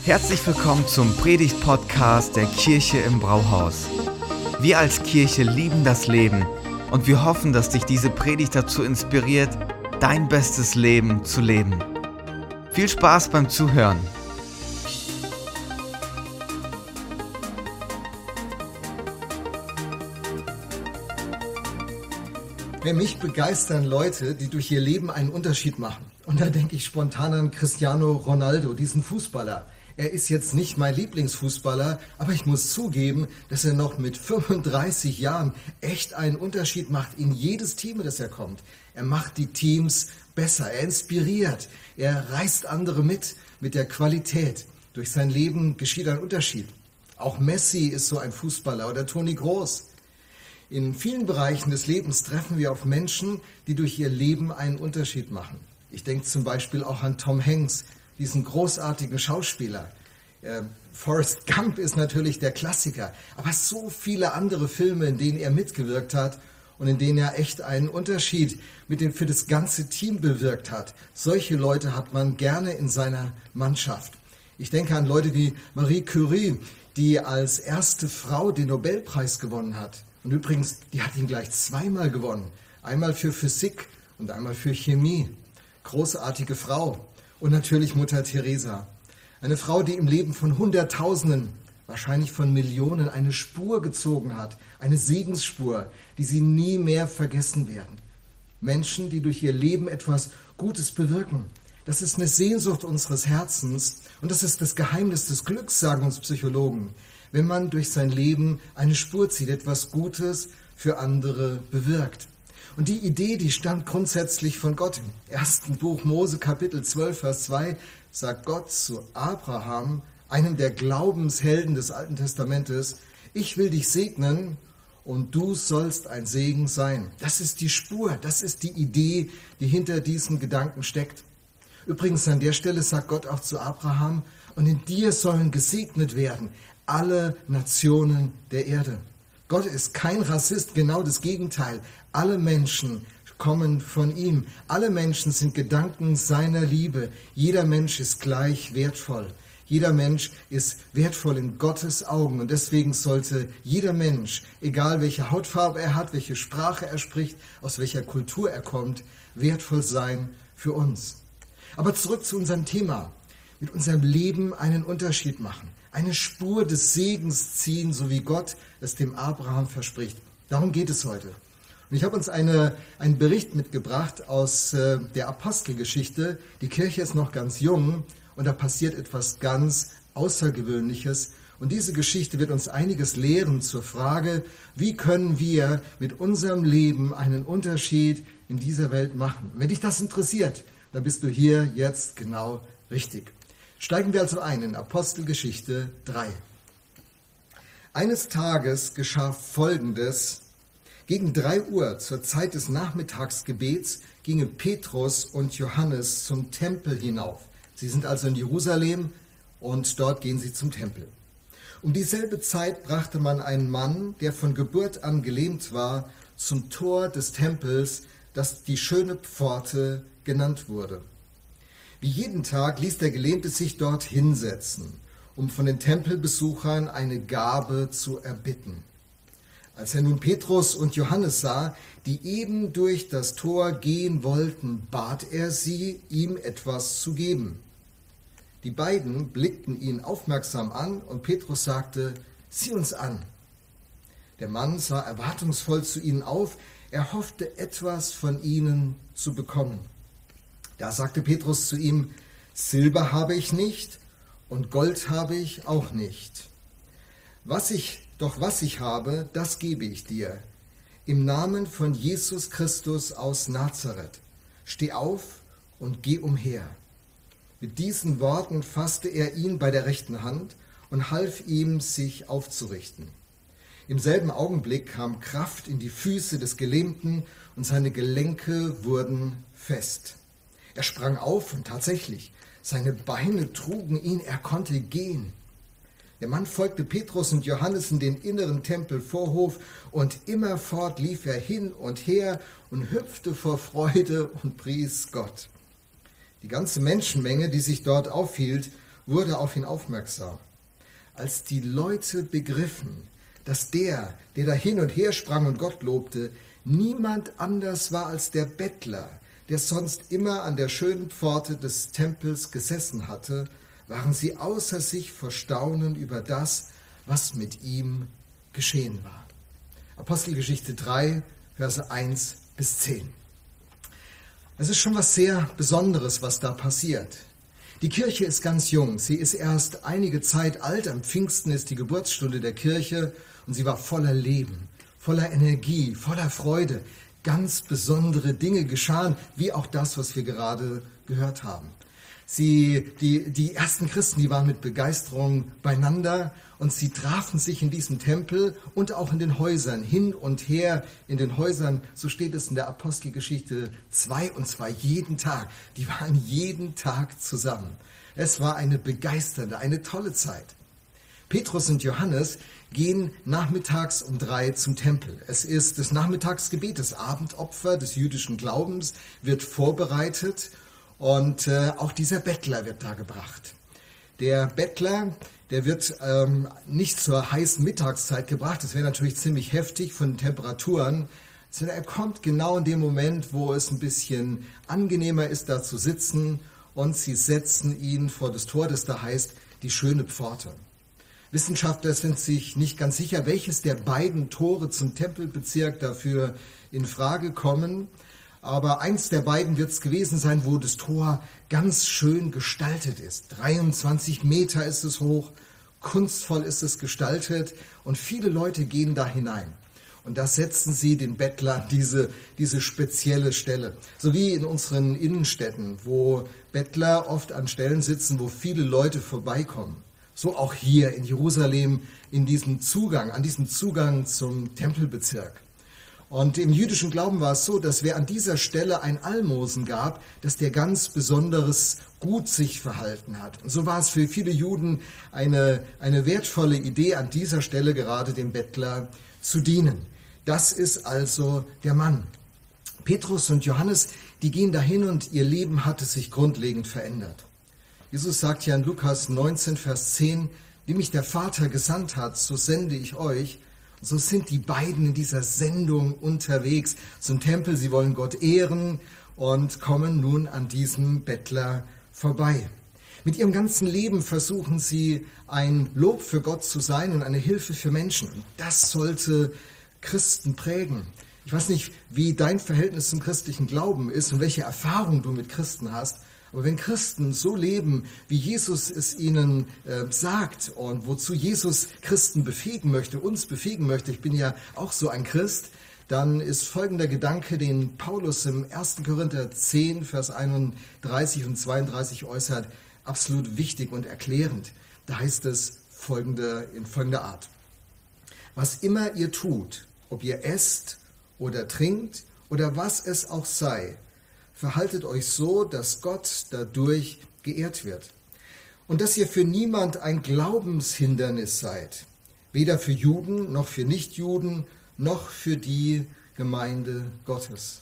Herzlich willkommen zum Predigt-Podcast der Kirche im Brauhaus. Wir als Kirche lieben das Leben und wir hoffen, dass dich diese Predigt dazu inspiriert, dein bestes Leben zu leben. Viel Spaß beim Zuhören. Wer mich begeistern Leute, die durch ihr Leben einen Unterschied machen. Und da denke ich spontan an Cristiano Ronaldo, diesen Fußballer. Er ist jetzt nicht mein Lieblingsfußballer, aber ich muss zugeben, dass er noch mit 35 Jahren echt einen Unterschied macht in jedes Team, das er kommt. Er macht die Teams besser, er inspiriert, er reißt andere mit, mit der Qualität. Durch sein Leben geschieht ein Unterschied. Auch Messi ist so ein Fußballer oder Toni Groß. In vielen Bereichen des Lebens treffen wir auf Menschen, die durch ihr Leben einen Unterschied machen. Ich denke zum Beispiel auch an Tom Hanks, diesen großartigen Schauspieler. Äh, Forrest Gump ist natürlich der Klassiker, aber so viele andere Filme, in denen er mitgewirkt hat und in denen er echt einen Unterschied mit dem, für das ganze Team bewirkt hat. Solche Leute hat man gerne in seiner Mannschaft. Ich denke an Leute wie Marie Curie, die als erste Frau den Nobelpreis gewonnen hat. Und übrigens, die hat ihn gleich zweimal gewonnen. Einmal für Physik und einmal für Chemie. Großartige Frau und natürlich Mutter Teresa. Eine Frau, die im Leben von Hunderttausenden, wahrscheinlich von Millionen, eine Spur gezogen hat, eine Segensspur, die sie nie mehr vergessen werden. Menschen, die durch ihr Leben etwas Gutes bewirken. Das ist eine Sehnsucht unseres Herzens und das ist das Geheimnis des Glücks, sagen uns Psychologen, wenn man durch sein Leben eine Spur zieht, etwas Gutes für andere bewirkt. Und die Idee, die stammt grundsätzlich von Gott. Im ersten Buch Mose Kapitel 12, Vers 2 sagt Gott zu Abraham, einem der Glaubenshelden des Alten Testamentes, ich will dich segnen und du sollst ein Segen sein. Das ist die Spur, das ist die Idee, die hinter diesen Gedanken steckt. Übrigens an der Stelle sagt Gott auch zu Abraham, und in dir sollen gesegnet werden alle Nationen der Erde. Gott ist kein Rassist, genau das Gegenteil. Alle Menschen kommen von ihm. Alle Menschen sind Gedanken seiner Liebe. Jeder Mensch ist gleich wertvoll. Jeder Mensch ist wertvoll in Gottes Augen und deswegen sollte jeder Mensch, egal welche Hautfarbe er hat, welche Sprache er spricht, aus welcher Kultur er kommt, wertvoll sein für uns. Aber zurück zu unserem Thema. Mit unserem Leben einen Unterschied machen eine Spur des Segens ziehen, so wie Gott es dem Abraham verspricht. Darum geht es heute. Und ich habe uns eine, einen Bericht mitgebracht aus äh, der Apostelgeschichte. Die Kirche ist noch ganz jung und da passiert etwas ganz Außergewöhnliches. Und diese Geschichte wird uns einiges lehren zur Frage, wie können wir mit unserem Leben einen Unterschied in dieser Welt machen. Wenn dich das interessiert, dann bist du hier jetzt genau richtig. Steigen wir also ein in Apostelgeschichte 3. Eines Tages geschah Folgendes. Gegen drei Uhr zur Zeit des Nachmittagsgebets gingen Petrus und Johannes zum Tempel hinauf. Sie sind also in Jerusalem und dort gehen sie zum Tempel. Um dieselbe Zeit brachte man einen Mann, der von Geburt an gelähmt war, zum Tor des Tempels, das die schöne Pforte genannt wurde. Wie jeden Tag ließ der Gelähmte sich dort hinsetzen, um von den Tempelbesuchern eine Gabe zu erbitten. Als er nun Petrus und Johannes sah, die eben durch das Tor gehen wollten, bat er sie, ihm etwas zu geben. Die beiden blickten ihn aufmerksam an und Petrus sagte, sieh uns an. Der Mann sah erwartungsvoll zu ihnen auf, er hoffte etwas von ihnen zu bekommen. Da sagte Petrus zu ihm, Silber habe ich nicht und Gold habe ich auch nicht. Was ich, doch was ich habe, das gebe ich dir. Im Namen von Jesus Christus aus Nazareth. Steh auf und geh umher. Mit diesen Worten fasste er ihn bei der rechten Hand und half ihm, sich aufzurichten. Im selben Augenblick kam Kraft in die Füße des Gelähmten und seine Gelenke wurden fest. Er sprang auf und tatsächlich, seine Beine trugen ihn, er konnte gehen. Der Mann folgte Petrus und Johannes in den inneren Tempelvorhof und immerfort lief er hin und her und hüpfte vor Freude und pries Gott. Die ganze Menschenmenge, die sich dort aufhielt, wurde auf ihn aufmerksam. Als die Leute begriffen, dass der, der da hin und her sprang und Gott lobte, niemand anders war als der Bettler, der sonst immer an der schönen Pforte des Tempels gesessen hatte, waren sie außer sich vor Staunen über das, was mit ihm geschehen war. Apostelgeschichte 3, Verse 1 bis 10. Es ist schon was sehr Besonderes, was da passiert. Die Kirche ist ganz jung. Sie ist erst einige Zeit alt. Am Pfingsten ist die Geburtsstunde der Kirche und sie war voller Leben, voller Energie, voller Freude. Ganz besondere Dinge geschahen, wie auch das, was wir gerade gehört haben. Sie, die, die ersten Christen, die waren mit Begeisterung beieinander und sie trafen sich in diesem Tempel und auch in den Häusern, hin und her in den Häusern, so steht es in der Apostelgeschichte 2 und 2, jeden Tag. Die waren jeden Tag zusammen. Es war eine begeisternde, eine tolle Zeit. Petrus und Johannes gehen nachmittags um drei zum Tempel. Es ist das Nachmittagsgebet, das Abendopfer des jüdischen Glaubens wird vorbereitet und äh, auch dieser Bettler wird da gebracht. Der Bettler, der wird ähm, nicht zur heißen Mittagszeit gebracht. Das wäre natürlich ziemlich heftig von den Temperaturen. Sondern er kommt genau in dem Moment, wo es ein bisschen angenehmer ist, da zu sitzen. Und sie setzen ihn vor das Tor, das da heißt, die schöne Pforte. Wissenschaftler sind sich nicht ganz sicher, welches der beiden Tore zum Tempelbezirk dafür in Frage kommen. Aber eins der beiden wird es gewesen sein, wo das Tor ganz schön gestaltet ist. 23 Meter ist es hoch, kunstvoll ist es gestaltet und viele Leute gehen da hinein. Und da setzen sie den Bettler diese, diese spezielle Stelle. So wie in unseren Innenstädten, wo Bettler oft an Stellen sitzen, wo viele Leute vorbeikommen. So auch hier in Jerusalem in diesem Zugang, an diesem Zugang zum Tempelbezirk. Und im jüdischen Glauben war es so, dass wer an dieser Stelle ein Almosen gab, dass der ganz besonderes gut sich verhalten hat. Und so war es für viele Juden eine, eine wertvolle Idee, an dieser Stelle gerade dem Bettler zu dienen. Das ist also der Mann. Petrus und Johannes, die gehen dahin und ihr Leben hatte sich grundlegend verändert. Jesus sagt ja in Lukas 19, Vers 10, wie mich der Vater gesandt hat, so sende ich euch. So sind die beiden in dieser Sendung unterwegs zum Tempel. Sie wollen Gott ehren und kommen nun an diesem Bettler vorbei. Mit ihrem ganzen Leben versuchen sie ein Lob für Gott zu sein und eine Hilfe für Menschen. Das sollte Christen prägen. Ich weiß nicht, wie dein Verhältnis zum christlichen Glauben ist und welche Erfahrung du mit Christen hast. Aber wenn Christen so leben, wie Jesus es ihnen äh, sagt und wozu Jesus Christen befähigen möchte, uns befähigen möchte, ich bin ja auch so ein Christ, dann ist folgender Gedanke, den Paulus im 1. Korinther 10, Vers 31 und 32 äußert, absolut wichtig und erklärend. Da heißt es folgende, in folgender Art. Was immer ihr tut, ob ihr esst oder trinkt oder was es auch sei, verhaltet euch so, dass Gott dadurch geehrt wird. Und dass ihr für niemand ein Glaubenshindernis seid, weder für Juden noch für Nichtjuden noch für die Gemeinde Gottes.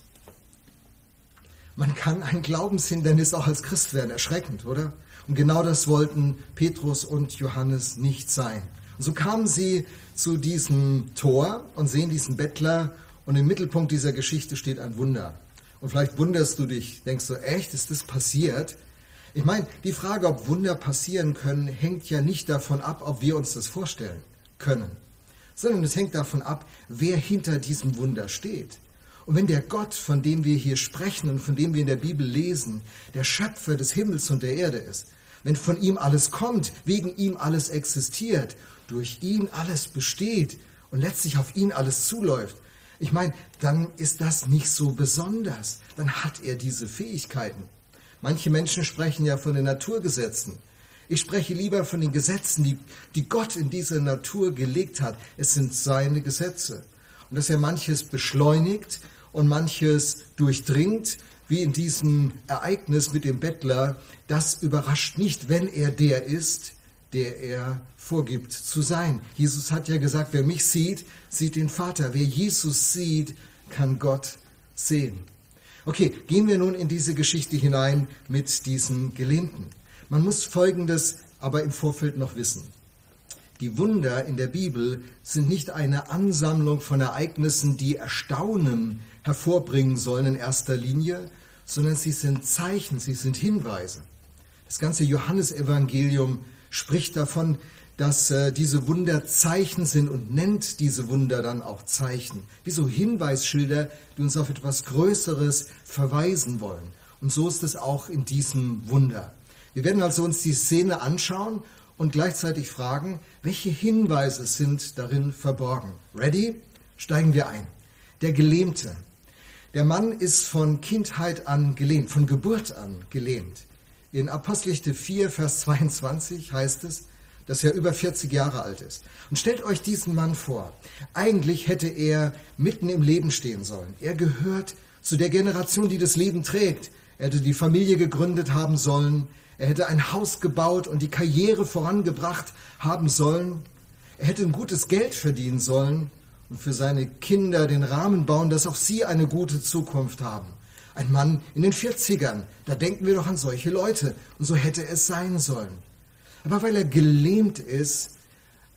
Man kann ein Glaubenshindernis auch als Christ werden, erschreckend, oder? Und genau das wollten Petrus und Johannes nicht sein. Und so kamen sie zu diesem Tor und sehen diesen Bettler und im Mittelpunkt dieser Geschichte steht ein Wunder. Und vielleicht wunderst du dich, denkst du, echt, ist das passiert? Ich meine, die Frage, ob Wunder passieren können, hängt ja nicht davon ab, ob wir uns das vorstellen können, sondern es hängt davon ab, wer hinter diesem Wunder steht. Und wenn der Gott, von dem wir hier sprechen und von dem wir in der Bibel lesen, der Schöpfer des Himmels und der Erde ist, wenn von ihm alles kommt, wegen ihm alles existiert, durch ihn alles besteht und letztlich auf ihn alles zuläuft, ich meine, dann ist das nicht so besonders. Dann hat er diese Fähigkeiten. Manche Menschen sprechen ja von den Naturgesetzen. Ich spreche lieber von den Gesetzen, die, die Gott in diese Natur gelegt hat. Es sind seine Gesetze. Und dass er manches beschleunigt und manches durchdringt, wie in diesem Ereignis mit dem Bettler, das überrascht nicht, wenn er der ist, der er vorgibt zu sein. Jesus hat ja gesagt, wer mich sieht, sieht den Vater. Wer Jesus sieht, kann Gott sehen. Okay, gehen wir nun in diese Geschichte hinein mit diesem Gelähmten. Man muss Folgendes aber im Vorfeld noch wissen. Die Wunder in der Bibel sind nicht eine Ansammlung von Ereignissen, die Erstaunen hervorbringen sollen in erster Linie, sondern sie sind Zeichen, sie sind Hinweise. Das ganze Johannesevangelium spricht davon, dass äh, diese Wunder Zeichen sind und nennt diese Wunder dann auch Zeichen, wie so Hinweisschilder, die uns auf etwas Größeres verweisen wollen. Und so ist es auch in diesem Wunder. Wir werden also uns die Szene anschauen und gleichzeitig fragen, welche Hinweise sind darin verborgen. Ready? Steigen wir ein. Der Gelähmte. Der Mann ist von Kindheit an gelähmt, von Geburt an gelähmt. In Apostelgeschichte 4, Vers 22 heißt es, dass er über 40 Jahre alt ist. Und stellt euch diesen Mann vor. Eigentlich hätte er mitten im Leben stehen sollen. Er gehört zu der Generation, die das Leben trägt. Er hätte die Familie gegründet haben sollen. Er hätte ein Haus gebaut und die Karriere vorangebracht haben sollen. Er hätte ein gutes Geld verdienen sollen und für seine Kinder den Rahmen bauen, dass auch sie eine gute Zukunft haben. Ein Mann in den 40ern, da denken wir doch an solche Leute. Und so hätte es sein sollen. Aber weil er gelähmt ist,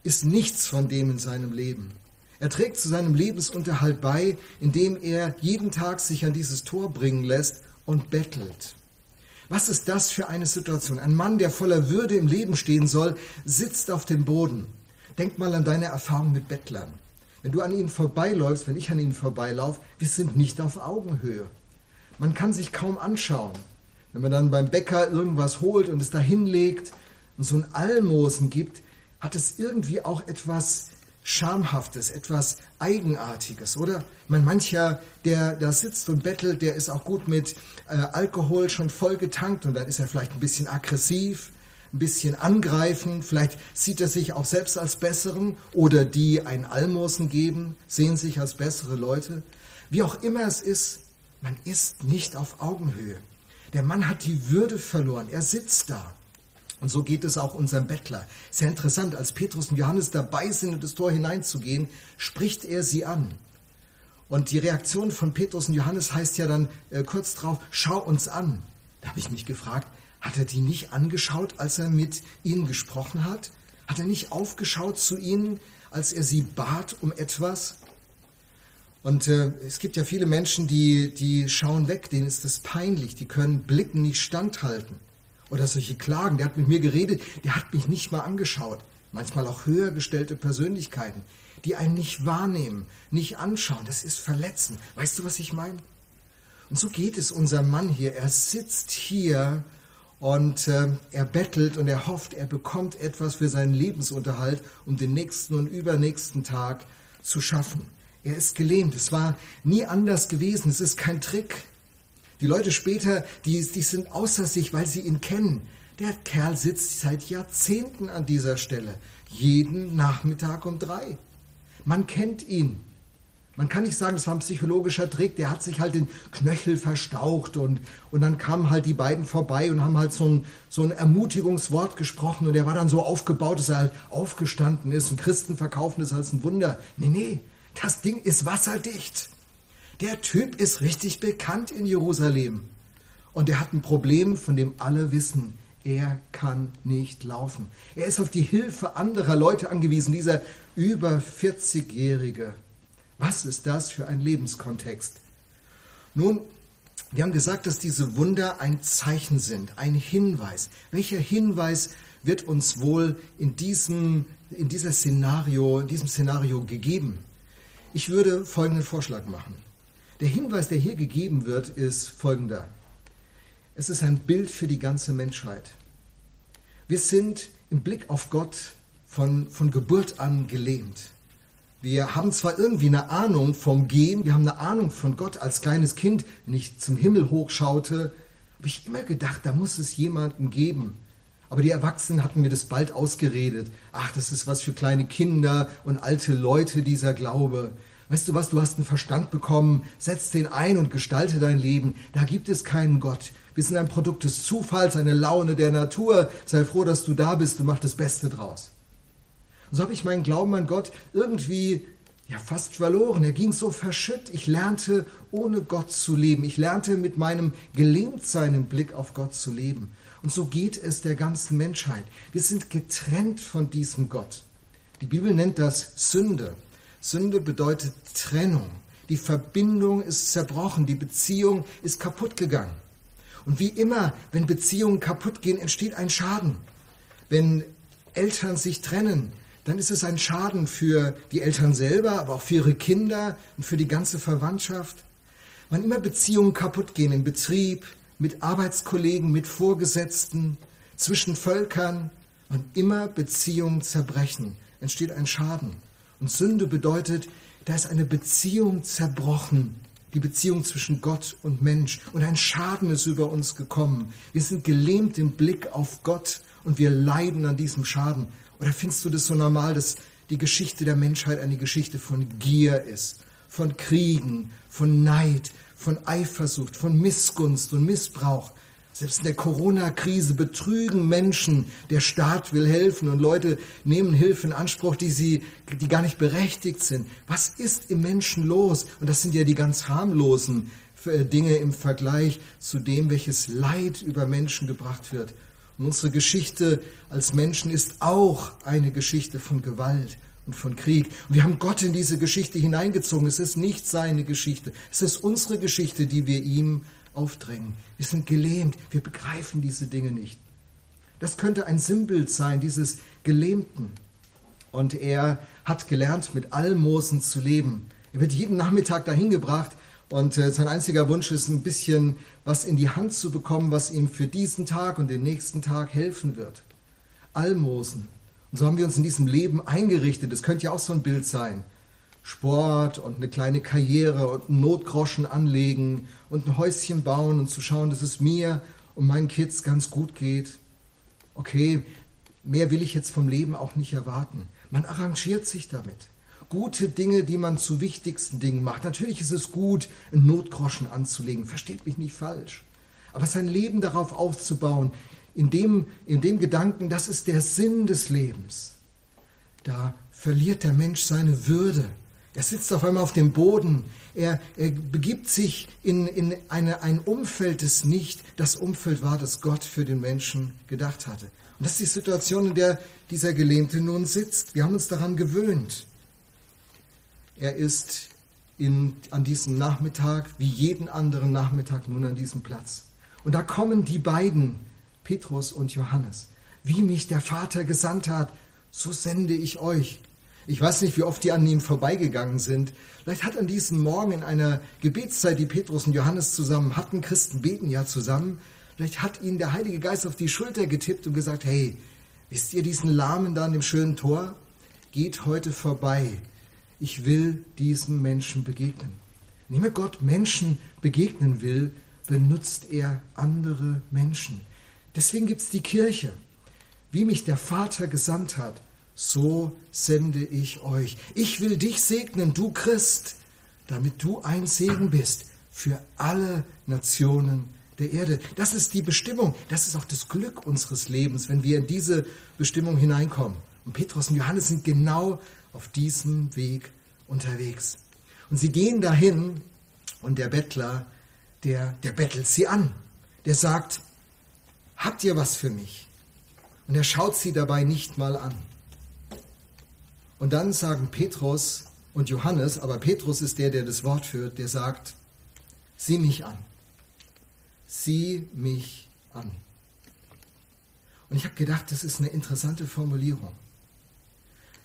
ist nichts von dem in seinem Leben. Er trägt zu seinem Lebensunterhalt bei, indem er jeden Tag sich an dieses Tor bringen lässt und bettelt. Was ist das für eine Situation? Ein Mann, der voller Würde im Leben stehen soll, sitzt auf dem Boden. Denk mal an deine Erfahrung mit Bettlern. Wenn du an ihnen vorbeiläufst, wenn ich an ihnen vorbeilaufe, wir sind nicht auf Augenhöhe. Man kann sich kaum anschauen. Wenn man dann beim Bäcker irgendwas holt und es da hinlegt, und so ein Almosen gibt, hat es irgendwie auch etwas Schamhaftes, etwas Eigenartiges, oder? Meine, mancher, der da sitzt und bettelt, der ist auch gut mit äh, Alkohol schon voll getankt und dann ist er vielleicht ein bisschen aggressiv, ein bisschen angreifend, vielleicht sieht er sich auch selbst als Besseren oder die ein Almosen geben, sehen sich als bessere Leute. Wie auch immer es ist, man ist nicht auf Augenhöhe. Der Mann hat die Würde verloren, er sitzt da. Und so geht es auch unserem Bettler. Sehr interessant, als Petrus und Johannes dabei sind, in das Tor hineinzugehen, spricht er sie an. Und die Reaktion von Petrus und Johannes heißt ja dann äh, kurz drauf, schau uns an. Da habe ich mich gefragt, hat er die nicht angeschaut, als er mit ihnen gesprochen hat? Hat er nicht aufgeschaut zu ihnen, als er sie bat um etwas? Und äh, es gibt ja viele Menschen, die, die schauen weg, denen ist das peinlich, die können Blicken nicht standhalten oder solche Klagen. Der hat mit mir geredet, der hat mich nicht mal angeschaut. Manchmal auch höher gestellte Persönlichkeiten, die einen nicht wahrnehmen, nicht anschauen. Das ist verletzend. Weißt du, was ich meine? Und so geht es unserem Mann hier. Er sitzt hier und äh, er bettelt und er hofft, er bekommt etwas für seinen Lebensunterhalt, um den nächsten und übernächsten Tag zu schaffen. Er ist gelähmt. Es war nie anders gewesen. Es ist kein Trick. Die Leute später, die, die sind außer sich, weil sie ihn kennen. Der Kerl sitzt seit Jahrzehnten an dieser Stelle, jeden Nachmittag um drei. Man kennt ihn. Man kann nicht sagen, das war ein psychologischer Trick, der hat sich halt den Knöchel verstaucht und, und dann kamen halt die beiden vorbei und haben halt so ein, so ein Ermutigungswort gesprochen und er war dann so aufgebaut, dass er halt aufgestanden ist und Christen verkaufen das als ein Wunder. Nee, nee, das Ding ist wasserdicht. Der Typ ist richtig bekannt in Jerusalem. Und er hat ein Problem, von dem alle wissen. Er kann nicht laufen. Er ist auf die Hilfe anderer Leute angewiesen, dieser über 40-Jährige. Was ist das für ein Lebenskontext? Nun, wir haben gesagt, dass diese Wunder ein Zeichen sind, ein Hinweis. Welcher Hinweis wird uns wohl in diesem, in dieser Szenario, in diesem Szenario gegeben? Ich würde folgenden Vorschlag machen. Der Hinweis, der hier gegeben wird, ist folgender. Es ist ein Bild für die ganze Menschheit. Wir sind im Blick auf Gott von, von Geburt an gelähmt. Wir haben zwar irgendwie eine Ahnung vom Gehen, wir haben eine Ahnung von Gott als kleines Kind, wenn ich zum Himmel hochschaute, habe ich immer gedacht, da muss es jemanden geben. Aber die Erwachsenen hatten mir das bald ausgeredet. Ach, das ist was für kleine Kinder und alte Leute, dieser Glaube. Weißt du was, du hast einen Verstand bekommen, setz den ein und gestalte dein Leben. Da gibt es keinen Gott. Wir sind ein Produkt des Zufalls, eine Laune der Natur. Sei froh, dass du da bist und mach das Beste draus. Und so habe ich meinen Glauben an Gott irgendwie ja fast verloren. Er ging so verschütt. Ich lernte ohne Gott zu leben. Ich lernte mit meinem Gelingtsein im Blick auf Gott zu leben. Und so geht es der ganzen Menschheit. Wir sind getrennt von diesem Gott. Die Bibel nennt das Sünde. Sünde bedeutet Trennung. Die Verbindung ist zerbrochen, die Beziehung ist kaputt gegangen. Und wie immer, wenn Beziehungen kaputt gehen, entsteht ein Schaden. Wenn Eltern sich trennen, dann ist es ein Schaden für die Eltern selber, aber auch für ihre Kinder und für die ganze Verwandtschaft. Wann immer Beziehungen kaputt gehen im Betrieb, mit Arbeitskollegen, mit Vorgesetzten, zwischen Völkern, wann immer Beziehungen zerbrechen, entsteht ein Schaden. Und Sünde bedeutet, da ist eine Beziehung zerbrochen, die Beziehung zwischen Gott und Mensch. Und ein Schaden ist über uns gekommen. Wir sind gelähmt im Blick auf Gott und wir leiden an diesem Schaden. Oder findest du das so normal, dass die Geschichte der Menschheit eine Geschichte von Gier ist, von Kriegen, von Neid, von Eifersucht, von Missgunst und Missbrauch? Selbst in der Corona-Krise betrügen Menschen, der Staat will helfen und Leute nehmen Hilfe in Anspruch, die sie, die gar nicht berechtigt sind. Was ist im Menschen los? Und das sind ja die ganz harmlosen äh, Dinge im Vergleich zu dem, welches Leid über Menschen gebracht wird. Und unsere Geschichte als Menschen ist auch eine Geschichte von Gewalt und von Krieg. Und wir haben Gott in diese Geschichte hineingezogen. Es ist nicht seine Geschichte. Es ist unsere Geschichte, die wir ihm aufdrängen. Wir sind gelähmt, wir begreifen diese Dinge nicht. Das könnte ein Sinnbild sein, dieses Gelähmten. Und er hat gelernt, mit Almosen zu leben. Er wird jeden Nachmittag dahin gebracht und äh, sein einziger Wunsch ist, ein bisschen was in die Hand zu bekommen, was ihm für diesen Tag und den nächsten Tag helfen wird. Almosen. Und so haben wir uns in diesem Leben eingerichtet. Das könnte ja auch so ein Bild sein. Sport und eine kleine Karriere und einen Notgroschen anlegen und ein Häuschen bauen und zu schauen, dass es mir und meinen Kids ganz gut geht. Okay, mehr will ich jetzt vom Leben auch nicht erwarten. Man arrangiert sich damit. Gute Dinge, die man zu wichtigsten Dingen macht. Natürlich ist es gut, einen Notgroschen anzulegen, versteht mich nicht falsch. Aber sein Leben darauf aufzubauen, in dem, in dem Gedanken, das ist der Sinn des Lebens, da verliert der Mensch seine Würde er sitzt auf einmal auf dem Boden. Er, er begibt sich in, in eine, ein Umfeld, das nicht das Umfeld war, das Gott für den Menschen gedacht hatte. Und das ist die Situation, in der dieser Gelähmte nun sitzt. Wir haben uns daran gewöhnt. Er ist in, an diesem Nachmittag, wie jeden anderen Nachmittag, nun an diesem Platz. Und da kommen die beiden, Petrus und Johannes. Wie mich der Vater gesandt hat, so sende ich euch. Ich weiß nicht, wie oft die an ihm vorbeigegangen sind. Vielleicht hat an diesem Morgen in einer Gebetszeit, die Petrus und Johannes zusammen hatten, Christen beten ja zusammen, vielleicht hat ihnen der Heilige Geist auf die Schulter getippt und gesagt, hey, wisst ihr diesen Lahmen da an dem schönen Tor? Geht heute vorbei. Ich will diesen Menschen begegnen. Wenn Gott Menschen begegnen will, benutzt er andere Menschen. Deswegen gibt es die Kirche. Wie mich der Vater gesandt hat, so sende ich euch. Ich will dich segnen, du Christ, damit du ein Segen bist für alle Nationen der Erde. Das ist die Bestimmung, das ist auch das Glück unseres Lebens, wenn wir in diese Bestimmung hineinkommen. Und Petrus und Johannes sind genau auf diesem Weg unterwegs. Und sie gehen dahin und der Bettler, der, der bettelt sie an. Der sagt, habt ihr was für mich? Und er schaut sie dabei nicht mal an. Und dann sagen Petrus und Johannes, aber Petrus ist der, der das Wort führt, der sagt, sieh mich an. Sieh mich an. Und ich habe gedacht, das ist eine interessante Formulierung.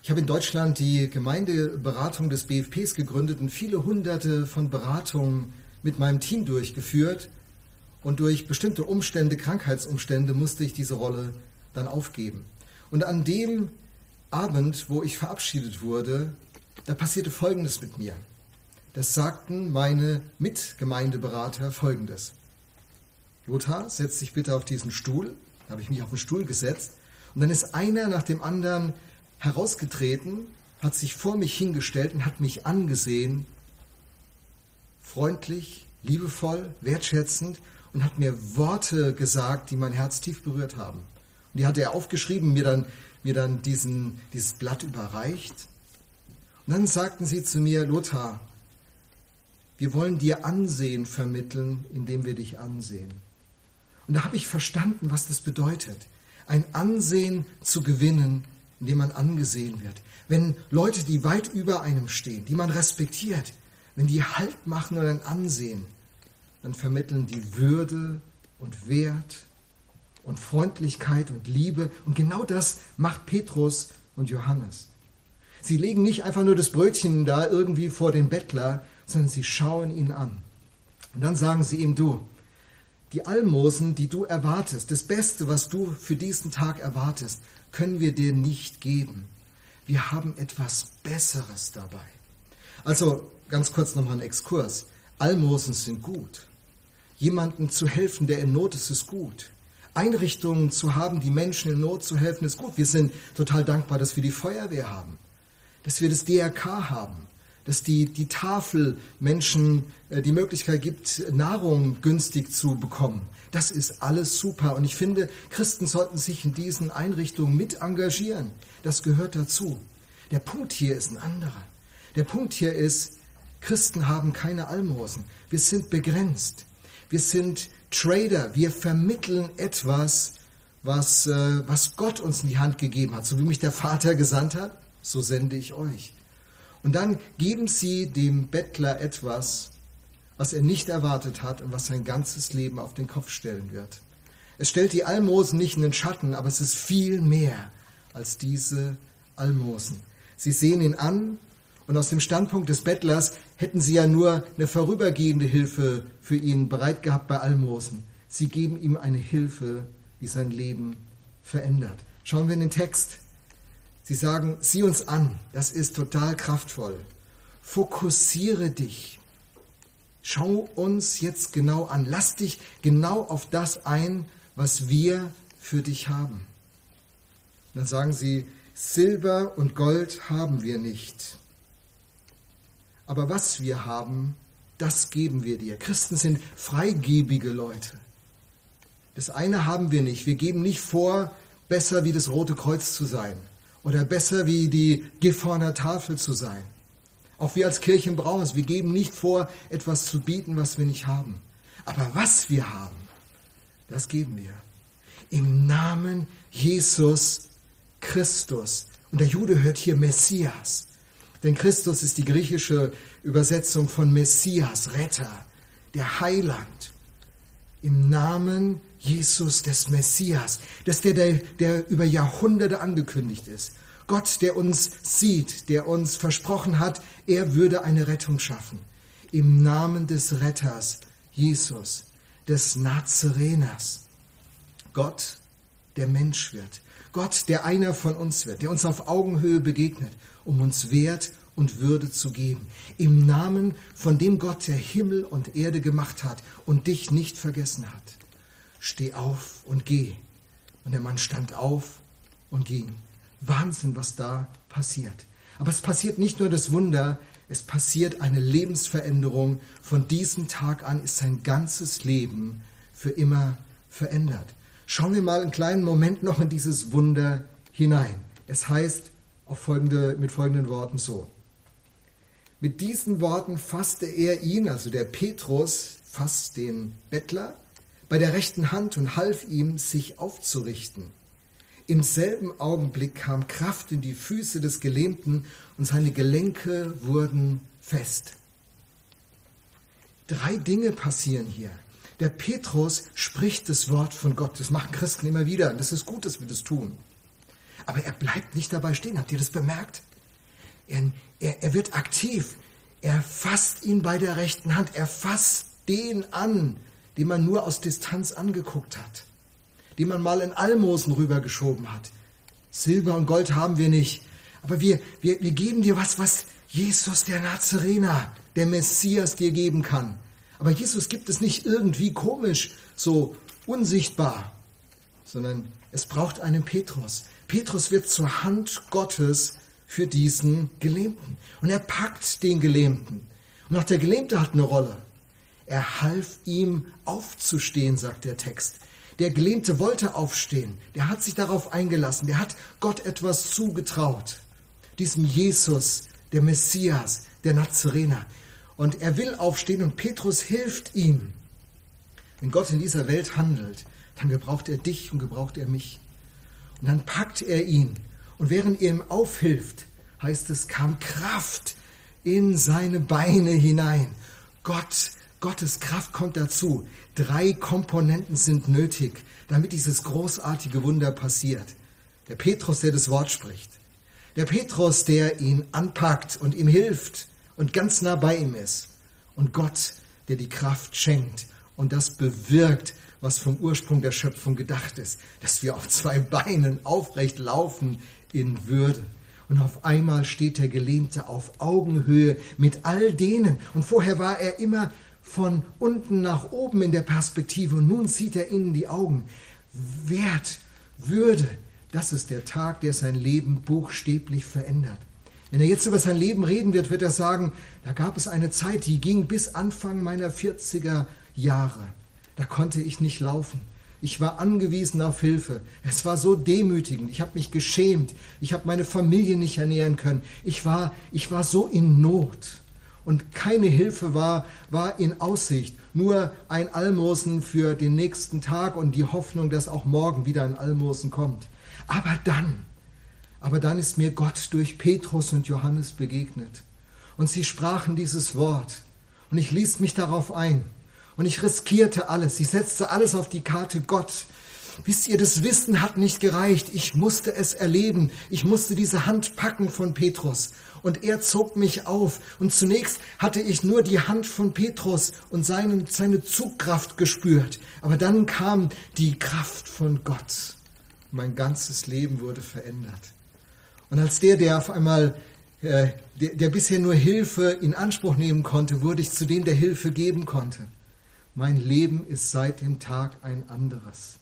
Ich habe in Deutschland die Gemeindeberatung des BFPs gegründet und viele hunderte von Beratungen mit meinem Team durchgeführt. Und durch bestimmte Umstände, Krankheitsumstände, musste ich diese Rolle dann aufgeben. Und an dem Abend, wo ich verabschiedet wurde, da passierte Folgendes mit mir. Das sagten meine Mitgemeindeberater Folgendes. Lothar, setz dich bitte auf diesen Stuhl. Da habe ich mich auf den Stuhl gesetzt. Und dann ist einer nach dem anderen herausgetreten, hat sich vor mich hingestellt und hat mich angesehen, freundlich, liebevoll, wertschätzend und hat mir Worte gesagt, die mein Herz tief berührt haben. Und die hat er aufgeschrieben, mir dann mir dann diesen, dieses Blatt überreicht. Und dann sagten sie zu mir, Lothar, wir wollen dir Ansehen vermitteln, indem wir dich ansehen. Und da habe ich verstanden, was das bedeutet. Ein Ansehen zu gewinnen, indem man angesehen wird. Wenn Leute, die weit über einem stehen, die man respektiert, wenn die Halt machen und ein Ansehen, dann vermitteln die Würde und Wert und Freundlichkeit und Liebe. Und genau das macht Petrus und Johannes. Sie legen nicht einfach nur das Brötchen da irgendwie vor den Bettler, sondern sie schauen ihn an. Und dann sagen sie ihm, du, die Almosen, die du erwartest, das Beste, was du für diesen Tag erwartest, können wir dir nicht geben. Wir haben etwas Besseres dabei. Also ganz kurz nochmal ein Exkurs. Almosen sind gut. Jemandem zu helfen, der in Not ist, ist gut. Einrichtungen zu haben, die Menschen in Not zu helfen, ist gut. Wir sind total dankbar, dass wir die Feuerwehr haben, dass wir das DRK haben, dass die, die Tafel Menschen äh, die Möglichkeit gibt, Nahrung günstig zu bekommen. Das ist alles super. Und ich finde, Christen sollten sich in diesen Einrichtungen mit engagieren. Das gehört dazu. Der Punkt hier ist ein anderer. Der Punkt hier ist, Christen haben keine Almosen. Wir sind begrenzt. Wir sind Trader. Wir vermitteln etwas, was, äh, was Gott uns in die Hand gegeben hat. So wie mich der Vater gesandt hat, so sende ich euch. Und dann geben sie dem Bettler etwas, was er nicht erwartet hat und was sein ganzes Leben auf den Kopf stellen wird. Es stellt die Almosen nicht in den Schatten, aber es ist viel mehr als diese Almosen. Sie sehen ihn an und aus dem Standpunkt des Bettlers hätten sie ja nur eine vorübergehende Hilfe für ihn bereit gehabt bei Almosen. Sie geben ihm eine Hilfe, die sein Leben verändert. Schauen wir in den Text. Sie sagen, sieh uns an, das ist total kraftvoll. Fokussiere dich. Schau uns jetzt genau an. Lass dich genau auf das ein, was wir für dich haben. Dann sagen sie, Silber und Gold haben wir nicht. Aber was wir haben, das geben wir dir. Christen sind freigebige Leute. Das eine haben wir nicht. Wir geben nicht vor, besser wie das Rote Kreuz zu sein oder besser wie die Gifhorner Tafel zu sein. Auch wir als Kirchen brauchen es. Wir geben nicht vor, etwas zu bieten, was wir nicht haben. Aber was wir haben, das geben wir. Im Namen Jesus Christus. Und der Jude hört hier Messias. Denn Christus ist die griechische Übersetzung von Messias, Retter, der Heiland. Im Namen Jesus des Messias. Das der, der, der über Jahrhunderte angekündigt ist. Gott, der uns sieht, der uns versprochen hat, er würde eine Rettung schaffen. Im Namen des Retters, Jesus, des Nazareners. Gott, der Mensch wird. Gott, der einer von uns wird, der uns auf Augenhöhe begegnet, um uns Wert und Würde zu geben. Im Namen von dem Gott, der Himmel und Erde gemacht hat und dich nicht vergessen hat steh auf und geh. Und der Mann stand auf und ging. Wahnsinn, was da passiert. Aber es passiert nicht nur das Wunder, es passiert eine Lebensveränderung. Von diesem Tag an ist sein ganzes Leben für immer verändert. Schauen wir mal einen kleinen Moment noch in dieses Wunder hinein. Es heißt folgende, mit folgenden Worten so. Mit diesen Worten fasste er ihn, also der Petrus, fasst den Bettler bei der rechten Hand und half ihm, sich aufzurichten. Im selben Augenblick kam Kraft in die Füße des Gelähmten und seine Gelenke wurden fest. Drei Dinge passieren hier. Der Petrus spricht das Wort von Gott. Das machen Christen immer wieder. Und das ist gut, dass wir das tun. Aber er bleibt nicht dabei stehen. Habt ihr das bemerkt? Er, er, er wird aktiv. Er fasst ihn bei der rechten Hand. Er fasst den an, den man nur aus Distanz angeguckt hat, den man mal in Almosen rübergeschoben hat. Silber und Gold haben wir nicht, aber wir, wir, wir geben dir was, was Jesus der Nazarener, der Messias dir geben kann. Aber Jesus gibt es nicht irgendwie komisch, so unsichtbar, sondern es braucht einen Petrus. Petrus wird zur Hand Gottes für diesen Gelähmten. Und er packt den Gelähmten. Und auch der Gelähmte hat eine Rolle. Er half ihm aufzustehen, sagt der Text. Der Gelähmte wollte aufstehen. Der hat sich darauf eingelassen. Der hat Gott etwas zugetraut. Diesem Jesus, der Messias, der Nazarener. Und er will aufstehen und Petrus hilft ihm. Wenn Gott in dieser Welt handelt, dann gebraucht er dich und gebraucht er mich. Und dann packt er ihn. Und während er ihm aufhilft, heißt es, kam Kraft in seine Beine hinein. Gott, Gottes Kraft kommt dazu. Drei Komponenten sind nötig, damit dieses großartige Wunder passiert. Der Petrus, der das Wort spricht. Der Petrus, der ihn anpackt und ihm hilft und ganz nah bei ihm ist. Und Gott, der die Kraft schenkt und das bewirkt, was vom Ursprung der Schöpfung gedacht ist, dass wir auf zwei Beinen aufrecht laufen in Würde. Und auf einmal steht der Gelähmte auf Augenhöhe mit all denen. Und vorher war er immer von unten nach oben in der Perspektive. Und nun sieht er ihnen die Augen. Wert, Würde, das ist der Tag, der sein Leben buchstäblich verändert. Wenn er jetzt über sein Leben reden wird, wird er sagen, da gab es eine Zeit, die ging bis Anfang meiner 40er Jahre. Da konnte ich nicht laufen. Ich war angewiesen auf Hilfe. Es war so demütigend. Ich habe mich geschämt. Ich habe meine Familie nicht ernähren können. Ich war, ich war so in Not. Und keine Hilfe war, war in Aussicht. Nur ein Almosen für den nächsten Tag und die Hoffnung, dass auch morgen wieder ein Almosen kommt. Aber dann, aber dann ist mir Gott durch Petrus und Johannes begegnet. Und sie sprachen dieses Wort. Und ich ließ mich darauf ein. Und ich riskierte alles. Ich setzte alles auf die Karte Gott. Wisst ihr, das Wissen hat nicht gereicht. Ich musste es erleben. Ich musste diese Hand packen von Petrus. Und er zog mich auf. Und zunächst hatte ich nur die Hand von Petrus und seine, seine Zugkraft gespürt. Aber dann kam die Kraft von Gott. Mein ganzes Leben wurde verändert. Und als der, der auf einmal, äh, der, der bisher nur Hilfe in Anspruch nehmen konnte, wurde ich zu dem, der Hilfe geben konnte. Mein Leben ist seit dem Tag ein anderes.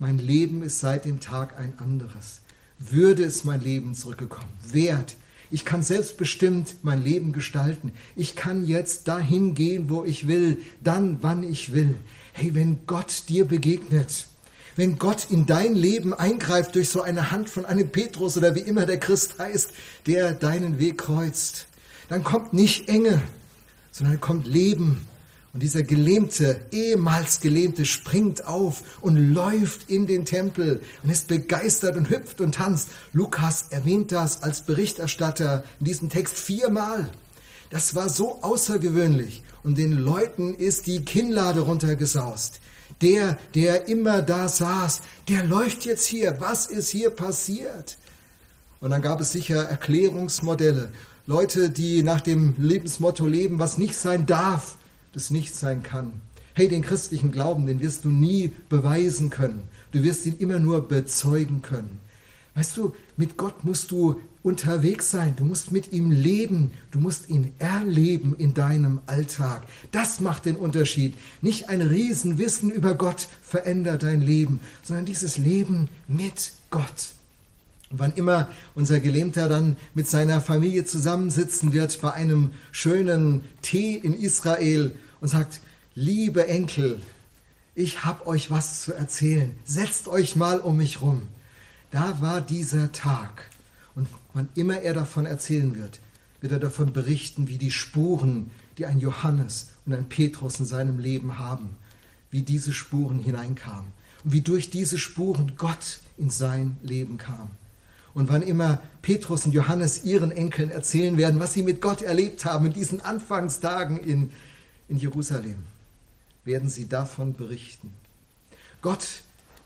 Mein Leben ist seit dem Tag ein anderes. Würde es mein Leben zurückgekommen. Wert. Ich kann selbstbestimmt mein Leben gestalten. Ich kann jetzt dahin gehen, wo ich will, dann, wann ich will. Hey, wenn Gott dir begegnet, wenn Gott in dein Leben eingreift durch so eine Hand von einem Petrus oder wie immer der Christ heißt, der deinen Weg kreuzt, dann kommt nicht Enge, sondern kommt Leben, und dieser Gelähmte, ehemals Gelähmte, springt auf und läuft in den Tempel und ist begeistert und hüpft und tanzt. Lukas erwähnt das als Berichterstatter in diesem Text viermal. Das war so außergewöhnlich und den Leuten ist die Kinnlade runtergesaust. Der, der immer da saß, der läuft jetzt hier. Was ist hier passiert? Und dann gab es sicher Erklärungsmodelle. Leute, die nach dem Lebensmotto leben, was nicht sein darf, das nicht sein kann. Hey, den christlichen Glauben, den wirst du nie beweisen können. Du wirst ihn immer nur bezeugen können. Weißt du, mit Gott musst du unterwegs sein. Du musst mit ihm leben. Du musst ihn erleben in deinem Alltag. Das macht den Unterschied. Nicht ein Riesenwissen über Gott verändert dein Leben, sondern dieses Leben mit Gott. Wann immer unser Gelähmter dann mit seiner Familie zusammensitzen wird bei einem schönen Tee in Israel und sagt, liebe Enkel, ich habe euch was zu erzählen, setzt euch mal um mich rum. Da war dieser Tag. Und wann immer er davon erzählen wird, wird er davon berichten, wie die Spuren, die ein Johannes und ein Petrus in seinem Leben haben, wie diese Spuren hineinkamen und wie durch diese Spuren Gott in sein Leben kam. Und wann immer Petrus und Johannes ihren Enkeln erzählen werden, was sie mit Gott erlebt haben in diesen Anfangstagen in, in Jerusalem, werden sie davon berichten. Gott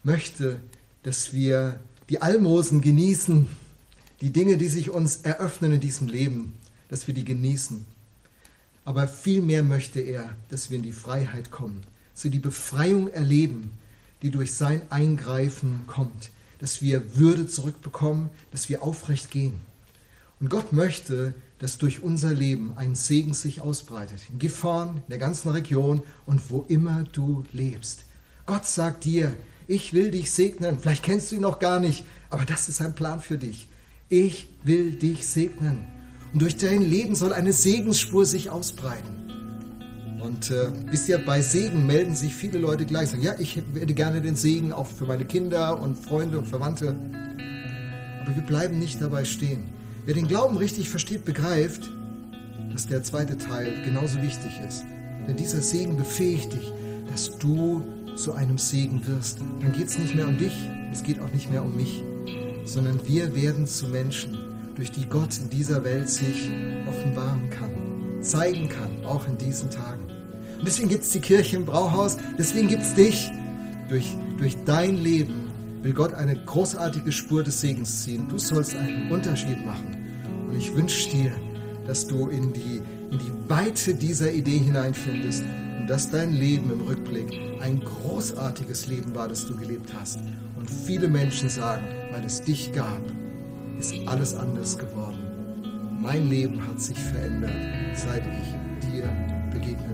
möchte, dass wir die Almosen genießen, die Dinge, die sich uns eröffnen in diesem Leben, dass wir die genießen. Aber vielmehr möchte er, dass wir in die Freiheit kommen, dass wir die Befreiung erleben, die durch sein Eingreifen kommt, dass wir Würde zurückbekommen, dass wir aufrecht gehen. Und Gott möchte, dass durch unser Leben ein Segen sich ausbreitet. In Gifhorn, in der ganzen Region und wo immer du lebst. Gott sagt dir, ich will dich segnen. Vielleicht kennst du ihn noch gar nicht, aber das ist ein Plan für dich. Ich will dich segnen. Und durch dein Leben soll eine Segensspur sich ausbreiten. Und äh, wisst ihr, bei Segen melden sich viele Leute gleich, sagen, ja, ich hätte gerne den Segen auch für meine Kinder und Freunde und Verwandte. Aber wir bleiben nicht dabei stehen. Wer den Glauben richtig versteht, begreift, dass der zweite Teil genauso wichtig ist. Denn dieser Segen befähigt dich, dass du zu einem Segen wirst, dann geht es nicht mehr um dich, es geht auch nicht mehr um mich, sondern wir werden zu Menschen, durch die Gott in dieser Welt sich offenbaren kann, zeigen kann, auch in diesen Tagen. Und deswegen gibt es die Kirche im Brauhaus, deswegen gibt es dich. Durch, durch dein Leben will Gott eine großartige Spur des Segens ziehen. Du sollst einen Unterschied machen. Und ich wünsche dir, dass du in die, in die Weite dieser Idee hineinfindest und dass dein Leben im Rückblick ein großartiges Leben war, das du gelebt hast. Und viele Menschen sagen, weil es dich gab, ist alles anders geworden. Mein Leben hat sich verändert, seit ich dir begegnet.